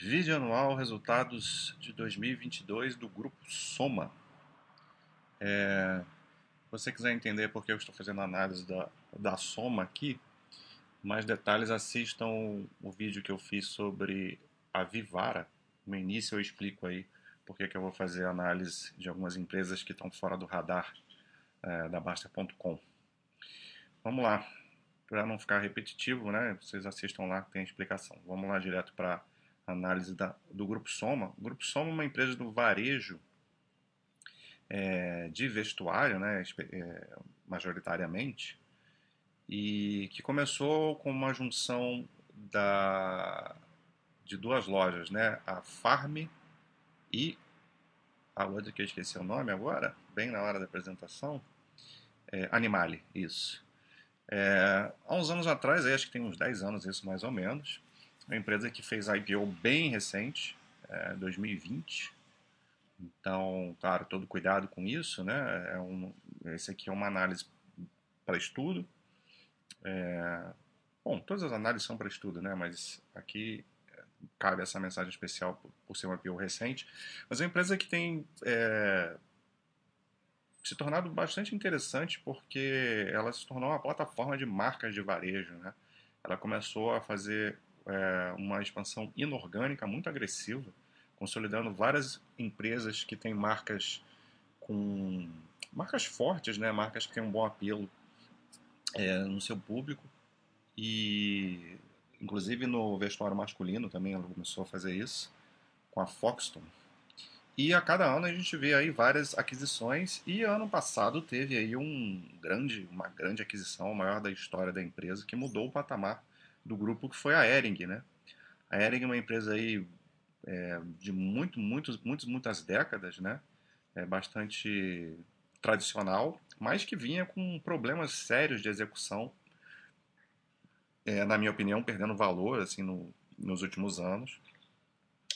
Vídeo anual, resultados de 2022 do Grupo Soma. É, se você quiser entender por que eu estou fazendo análise da, da Soma aqui, mais detalhes assistam o vídeo que eu fiz sobre a Vivara. No início eu explico aí por que, eu vou fazer análise de algumas empresas que estão fora do radar é, da Basta.com. Vamos lá, para não ficar repetitivo, né? Vocês assistam lá, tem explicação. Vamos lá direto para análise da, do Grupo Soma. O Grupo Soma é uma empresa do varejo é, de vestuário, né, é, majoritariamente, e que começou com uma junção da, de duas lojas, né, a Farm e a outra que eu esqueci o nome agora, bem na hora da apresentação, é, Animale, isso. É, há uns anos atrás, acho que tem uns 10 anos isso mais ou menos, uma empresa que fez IPO bem recente, é, 2020. Então, claro, todo cuidado com isso, né? É um, esse aqui é uma análise para estudo. É, bom, todas as análises são para estudo, né? Mas aqui é, cabe essa mensagem especial por, por ser um IPO recente. Mas é uma empresa que tem é, se tornado bastante interessante porque ela se tornou uma plataforma de marcas de varejo, né? Ela começou a fazer é, uma expansão inorgânica muito agressiva, consolidando várias empresas que têm marcas com marcas fortes, né? Marcas que têm um bom apelo é, no seu público e inclusive no vestuário masculino também ela começou a fazer isso com a Foxton. E a cada ano a gente vê aí várias aquisições e ano passado teve aí um grande, uma grande aquisição, a maior da história da empresa, que mudou o patamar do grupo que foi a Ering, né? A Ering é uma empresa aí é, de muito, muitos, muitos, muitas décadas, né? É bastante tradicional, mas que vinha com problemas sérios de execução, é, na minha opinião, perdendo valor assim no, nos últimos anos.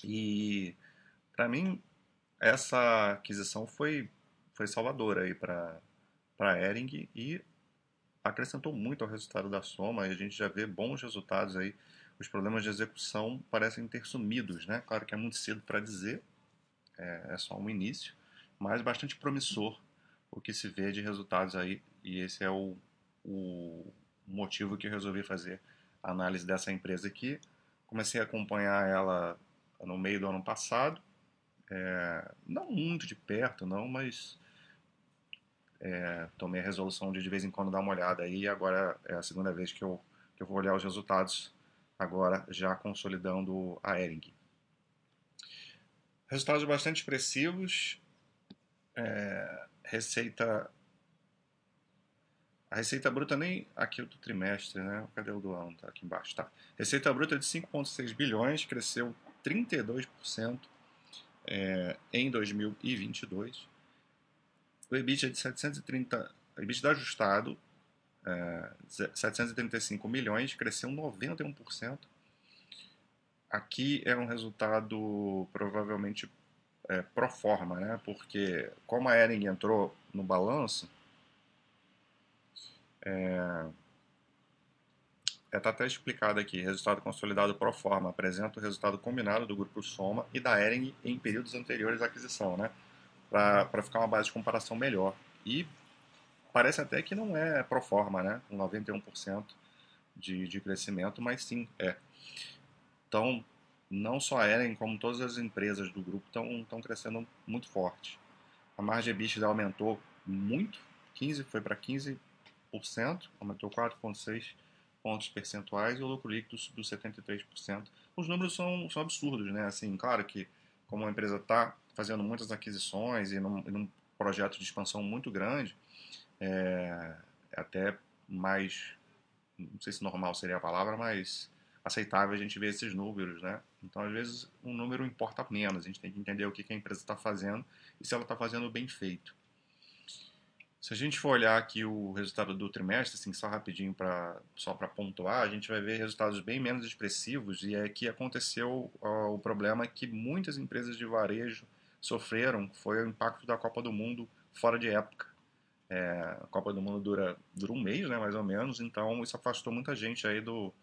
E para mim essa aquisição foi foi salvadora aí para para Ering e acrescentou muito ao resultado da soma e a gente já vê bons resultados aí. Os problemas de execução parecem ter sumidos, né? Claro que é muito cedo para dizer, é, é, só um início, mas bastante promissor o que se vê de resultados aí e esse é o, o motivo que eu resolvi fazer a análise dessa empresa aqui. Comecei a acompanhar ela no meio do ano passado, é, não muito de perto, não, mas é, tomei a resolução de de vez em quando dar uma olhada aí, agora é a segunda vez que eu, que eu vou olhar os resultados, agora já consolidando a Ering. Resultados bastante expressivos, é, receita a receita bruta nem aqui do trimestre, né? Cadê o do ano? Tá aqui embaixo, tá. Receita bruta de 5,6 bilhões, cresceu 32% é, em 2022 o EBITDA de 730, EBITDA ajustado, é, 735 milhões, cresceu 91%. Aqui é um resultado provavelmente é, pro forma, né? porque como a Ering entrou no balanço, é, está até explicado aqui, resultado consolidado pro forma, apresenta o resultado combinado do grupo Soma e da Ering em períodos anteriores à aquisição, né? Para ficar uma base de comparação melhor. E parece até que não é pro forma, né? Com 91% de, de crescimento, mas sim é. Então, não só a Eren, como todas as empresas do grupo estão crescendo muito forte. A margem EBITDA aumentou muito, 15 foi para 15%, aumentou 4,6 pontos percentuais e o lucro líquido subiu 73%. Os números são, são absurdos, né? Assim, claro que como a empresa está fazendo muitas aquisições e num, num, projeto de expansão muito grande, é, é, até mais, não sei se normal seria a palavra, mas aceitável a gente ver esses números, né? Então, às vezes, um número importa menos, a gente tem que entender o que, a empresa está fazendo e se ela está fazendo bem feito. Se a gente for olhar aqui o resultado do trimestre, assim, só rapidinho para só para pontuar, a gente vai ver resultados bem menos expressivos e é que aconteceu ó, o problema que muitas empresas de varejo sofreram, foi o impacto da Copa do Mundo fora de época. É, a Copa do Mundo dura, dura um mês, né, mais ou menos, então isso afastou muita gente aí do,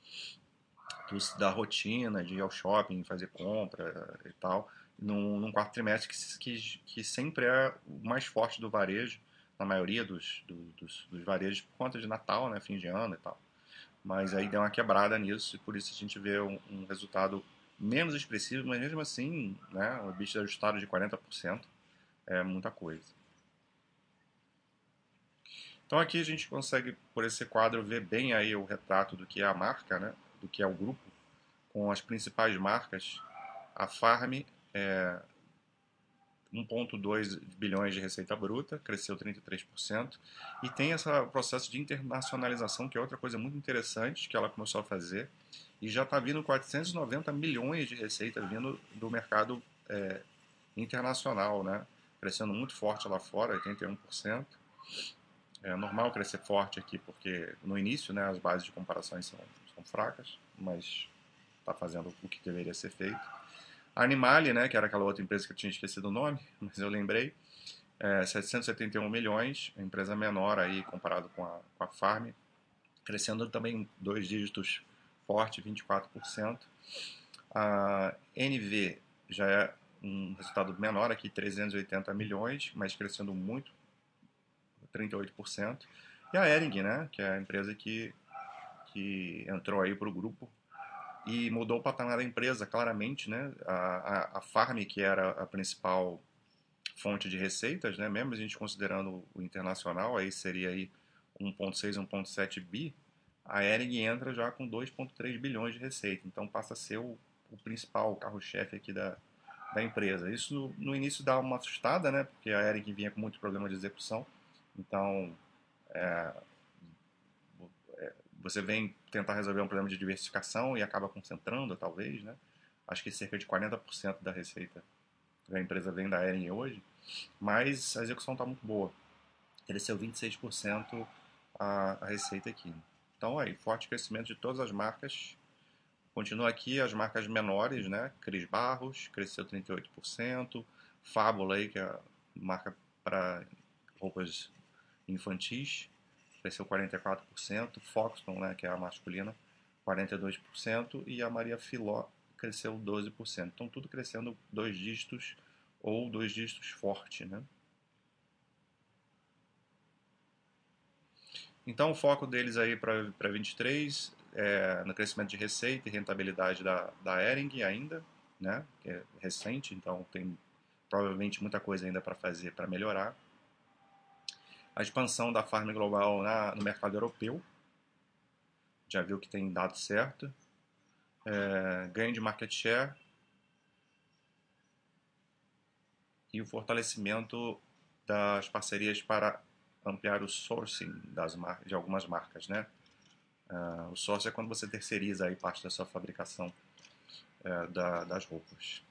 da rotina de ir ao shopping, fazer compra e tal, num, num quarto trimestre que, que, que, sempre é o mais forte do varejo, na maioria dos, do, dos, dos varejos, por conta de Natal, né, fim de ano e tal. Mas aí deu uma quebrada nisso e por isso a gente vê um, um resultado menos expressivo, mas mesmo assim, né, o bicho ajustado de 40% é muita coisa. Então aqui a gente consegue, por esse quadro, ver bem aí o retrato do que é a marca, né? do que é o grupo, com as principais marcas. A Farm é 1,2 bilhões de receita bruta, cresceu 33%, e tem esse processo de internacionalização, que é outra coisa muito interessante que ela começou a fazer, e já está vindo 490 milhões de receita vindo do mercado é, internacional, né? crescendo muito forte lá fora, 81%. É normal crescer forte aqui, porque no início né, as bases de comparações são, são fracas, mas está fazendo o que deveria ser feito. A Animale, né, que era aquela outra empresa que eu tinha esquecido o nome, mas eu lembrei, é 771 milhões, empresa menor aí comparado com a, com a Farm, crescendo também dois dígitos forte, 24%. A NV já é um resultado menor aqui, 380 milhões, mas crescendo muito, 38%. E a Ering, né, que é a empresa que, que entrou aí para o grupo e mudou o patamar da empresa, claramente, né? A, a, a Farm, que era a principal fonte de receitas, né, mesmo a gente considerando o internacional, aí seria aí 1.6, 1.7 bi, a Ering entra já com 2.3 bilhões de receita, então passa a ser o, o principal carro-chefe aqui da, da empresa. Isso no, início dá uma assustada, né, porque a Ering vinha com muito problema de execução, então, é, é, você vem tentar resolver um problema de diversificação e acaba concentrando, talvez, né? Acho que cerca de 40% da receita da empresa vem da Ering hoje, mas a execução está muito boa. Cresceu 26% a, a receita aqui. Então, aí, forte crescimento de todas as marcas. Continua aqui as marcas menores, né? Cris Barros cresceu 38%. Fábula, aí, que é a marca para roupas infantis, cresceu 44%, Foxton, né, que é a masculina, 42%, e a Maria Filó cresceu 12%. Então, tudo crescendo dois dígitos ou dois dígitos forte, né? Então, o foco deles aí para 23 é no crescimento de receita e rentabilidade da, da Ering ainda, né? Que é recente, então tem provavelmente muita coisa ainda para fazer para melhorar a expansão da Farm Global na, no mercado europeu. Já viu que tem dado certo. É, ganho de market share. E o fortalecimento das parcerias para ampliar o sourcing das de algumas marcas, né? Uh, o sourcing é quando você terceiriza aí parte da sua fabricação uh, da, das roupas.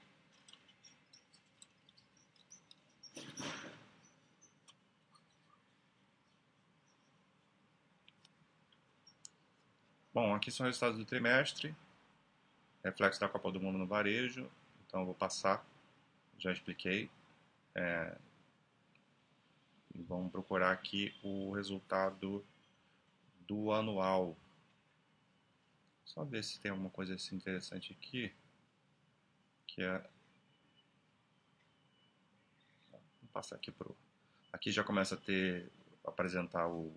Bom, aqui são os resultados do trimestre, reflexo da Copa do Mundo no varejo, então vou passar, já expliquei. É, vamos procurar aqui o resultado do anual. Só ver se tem alguma coisa assim interessante aqui, que é... Passar aqui pro... Aqui já começa a ter, apresentar o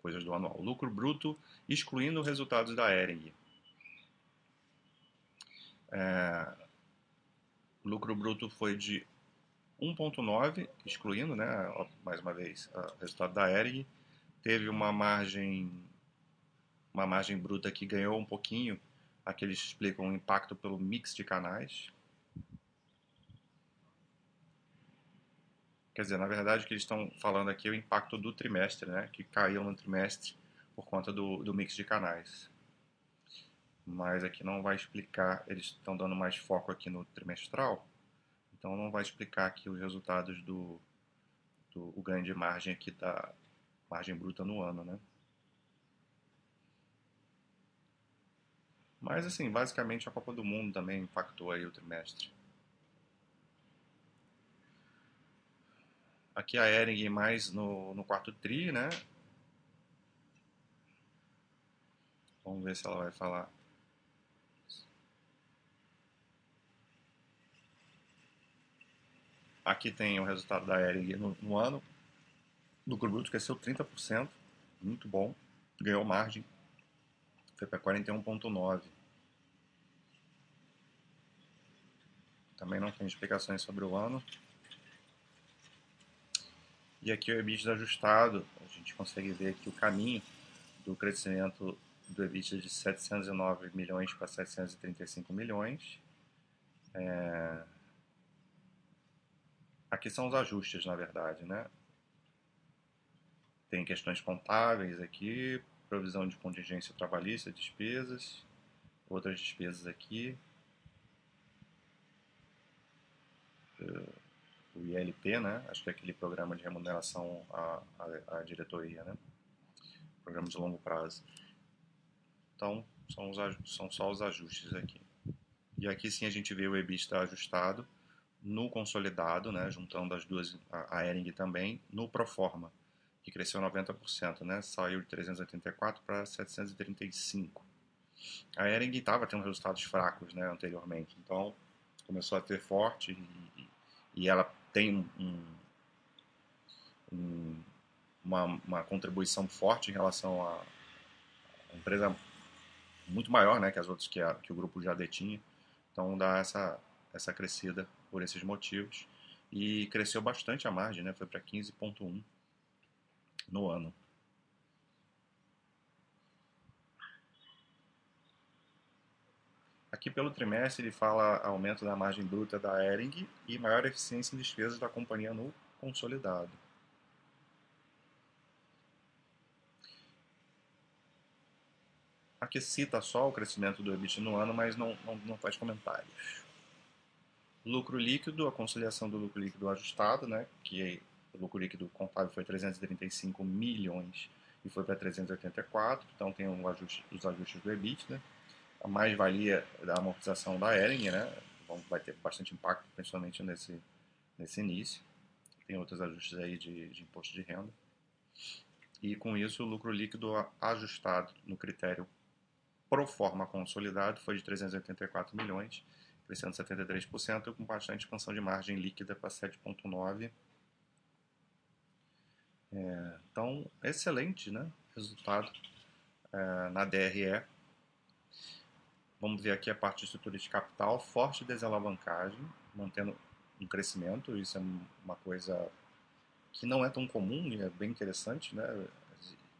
coisas do anual. Lucro bruto, excluindo resultados da Ering. É, lucro bruto foi de 1,9, excluindo, né, mais uma vez, o resultado da Ering. Teve uma margem, uma margem bruta que ganhou um pouquinho. Aqui eles explicam o impacto pelo mix de canais. Quer dizer, na verdade, o que eles estão falando aqui é o impacto do trimestre, né? Que caiu no trimestre por conta do, do mix de canais. Mas aqui não vai explicar, eles estão dando mais foco aqui no trimestral, então não vai explicar aqui os resultados do, do o ganho de margem aqui da margem bruta no ano, né? Mas assim, basicamente a Copa do Mundo também impactou aí o trimestre. Aqui a Ering mais no, no quarto tri, né? Vamos ver se ela vai falar Aqui tem o resultado da Ering no, no ano. Lucro bruto cresceu 30%, muito bom. Ganhou margem, foi para 41,9%. Também não tem explicações sobre o ano. E aqui o EBITDA ajustado, a gente consegue ver aqui o caminho do crescimento do EBITDA de 709 milhões para 735 milhões. É... Aqui são os ajustes, na verdade, né? Tem questões contábeis aqui, provisão de contingência trabalhista, despesas, outras despesas aqui. O ILP, né? Acho que é aquele programa de remuneração à, à, à diretoria, né? Programa de longo prazo. Então, são, os, são só os ajustes aqui. E aqui sim a gente vê o EBITDA ajustado no consolidado, né, juntando as duas, a, a Ering também, no Proforma, que cresceu 90%, né, saiu de 384 para 735. A Ering estava tendo resultados fracos né, anteriormente, então começou a ter forte e, e ela tem um, um, uma, uma contribuição forte em relação à empresa muito maior né, que as outras que, a, que o grupo já detinha. Então dá essa, essa crescida por esses motivos. E cresceu bastante a margem, né? foi para 15,1 no ano. Aqui pelo trimestre ele fala aumento da margem bruta da Ering e maior eficiência em despesas da companhia no consolidado. Aqui cita só o crescimento do EBIT no ano, mas não, não, não faz comentários. Lucro líquido, a conciliação do lucro líquido ajustado, né, que o lucro líquido contábil foi 335 milhões e foi para 384, então tem um ajuste, os ajustes do EBIT, né, a mais-valia da amortização da Ering, né, vai ter bastante impacto, principalmente nesse, nesse início. Tem outros ajustes aí de, de imposto de renda. E com isso, o lucro líquido ajustado no critério pro forma consolidado foi de 384 milhões, crescendo 73%, com bastante expansão de margem líquida para 7,9%. É, então, excelente né, resultado é, na DRE. Vamos ver aqui a parte de estrutura de capital, forte desalavancagem, mantendo um crescimento, isso é uma coisa que não é tão comum e é bem interessante, né?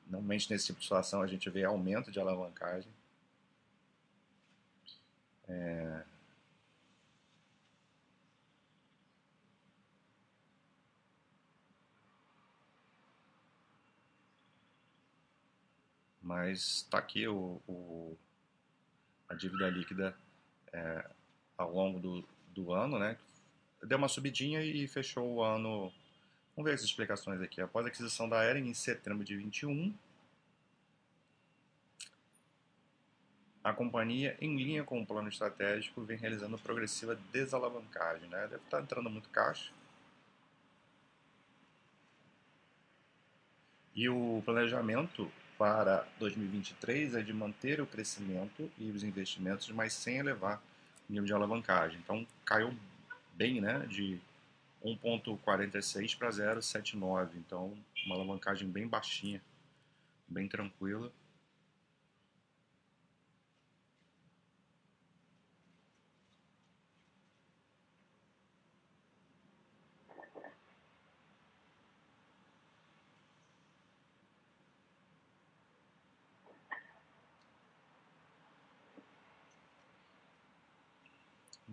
Normalmente nesse tipo de situação a gente vê aumento de alavancagem. É... Mas está aqui o, o, a dívida líquida é, ao longo do, do ano, né? Deu uma subidinha e fechou o ano. Vamos ver as explicações aqui. Após a aquisição da Eren em setembro de 21, A companhia, em linha com o plano estratégico, vem realizando progressiva desalavancagem. Né? Deve estar entrando muito caixa. E o planejamento para 2023 é de manter o crescimento e os investimentos, mas sem elevar o nível de alavancagem. Então caiu bem, né? De 1,46 para 0,79. Então uma alavancagem bem baixinha, bem tranquila.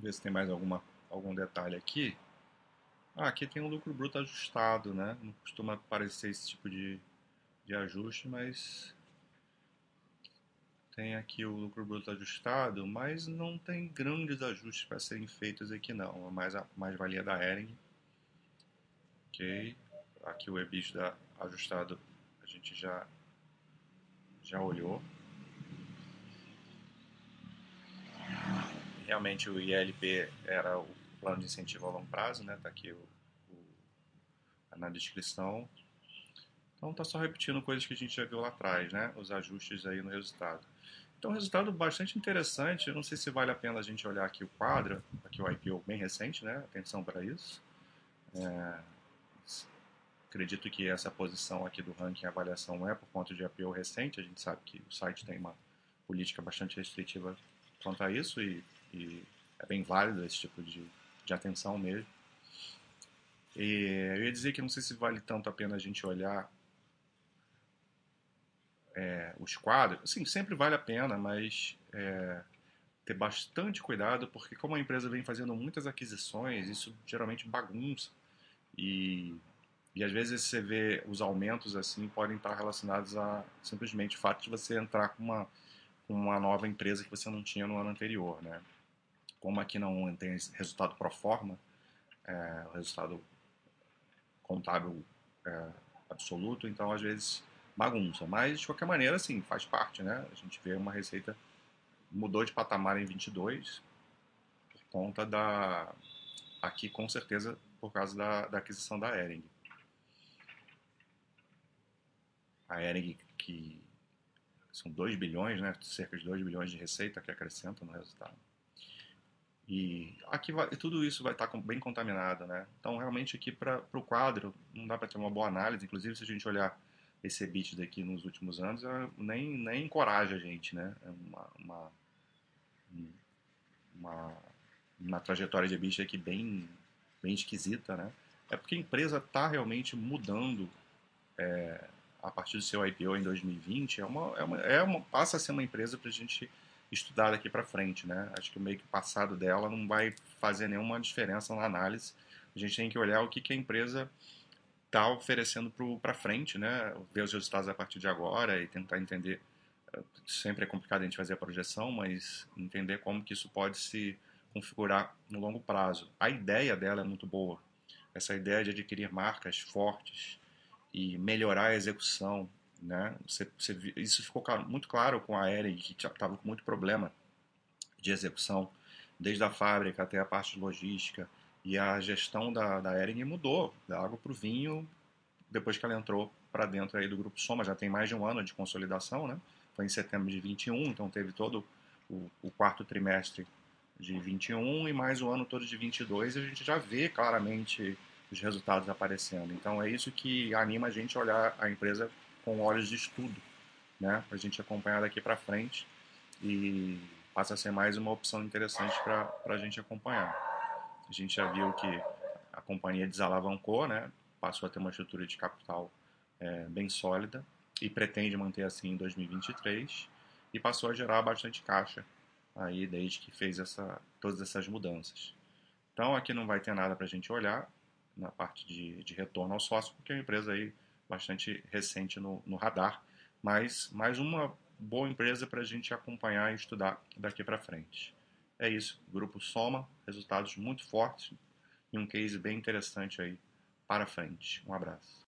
Ver se tem mais alguma, algum detalhe aqui. Ah, aqui tem um lucro bruto ajustado, né? Não costuma aparecer esse tipo de, de ajuste, mas tem aqui o lucro bruto ajustado, mas não tem grandes ajustes para serem feitos aqui não. É mais a mais valia da Ering. Ok. Aqui o EBITDA ajustado a gente já já olhou. Realmente o ILP era o plano de incentivo a longo prazo, né? Tá aqui o, o, na descrição. Então tá só repetindo coisas que a gente já viu lá atrás, né? Os ajustes aí no resultado. Então, um resultado bastante interessante. Eu não sei se vale a pena a gente olhar aqui o quadro, aqui o IPO bem recente, né? Atenção para isso. É, acredito que essa posição aqui do ranking avaliação é por conta de IPO recente. A gente sabe que o site tem uma política bastante restritiva quanto a isso e, e é bem válido esse tipo de, de atenção mesmo. E eu ia dizer que não sei se vale tanto a pena a gente olhar é, os quadros. Sim, sempre vale a pena, mas é, ter bastante cuidado, porque como a empresa vem fazendo muitas aquisições, isso geralmente bagunça. E, e às vezes você vê os aumentos assim podem estar relacionados a simplesmente o fato de você entrar com uma, com uma nova empresa que você não tinha no ano anterior, né? Como aqui não tem resultado pro forma, é, o resultado contábil é, absoluto, então às vezes bagunça. Mas de qualquer maneira, assim, faz parte, né? A gente vê uma receita mudou de patamar em 22 por conta da aqui com certeza por causa da, da aquisição da Ering. A Ering que são 2 bilhões, né? Cerca de 2 bilhões de receita que acrescenta no resultado. E aqui vai, tudo isso vai estar bem contaminado, né? Então, realmente, aqui para o quadro, não dá para ter uma boa análise. Inclusive, se a gente olhar esse EBIT daqui nos últimos anos, é, nem, nem encoraja a gente, né? É uma, uma, uma, uma trajetória de EBIT aqui bem, bem esquisita, né? É porque a empresa está realmente mudando é, a partir do seu IPO em 2020. É uma, é uma, é uma, passa a ser uma empresa para a gente estudar daqui para frente, né? Acho que meio que o passado dela não vai fazer nenhuma diferença na análise. A gente tem que olhar o que, que a empresa está oferecendo para frente, né? Ver os resultados a partir de agora e tentar entender. Eh, sempre é complicado a gente fazer a projeção, mas entender como que isso pode se configurar no longo prazo. A ideia dela é muito boa. Essa ideia de adquirir marcas fortes e melhorar a execução, né? Você, você, isso ficou muito claro com a Ering, que estava com muito problema de execução, desde a fábrica até a parte de logística. E a gestão da, da Ering mudou, da água para o vinho, depois que ela entrou para dentro aí do Grupo Soma. Já tem mais de um ano de consolidação, né? Foi em setembro de 21, então teve todo o, o quarto trimestre de 21 e mais o ano todo de 22 e a gente já vê claramente os resultados aparecendo. Então é isso que anima a gente a olhar a empresa com olhos de estudo, né? Para a gente acompanhar daqui para frente e passa a ser mais uma opção interessante para a gente acompanhar. A gente já viu que a companhia desalavancou, né? Passou a ter uma estrutura de capital é, bem sólida e pretende manter assim em 2023 e passou a gerar bastante caixa aí desde que fez essa, todas essas mudanças. Então aqui não vai ter nada para a gente olhar na parte de, de retorno ao sócio, porque uma empresa aí bastante recente no, no radar, mas mais uma boa empresa para a gente acompanhar e estudar daqui para frente. É isso, Grupo Soma, resultados muito fortes e um case bem interessante aí para frente. Um abraço.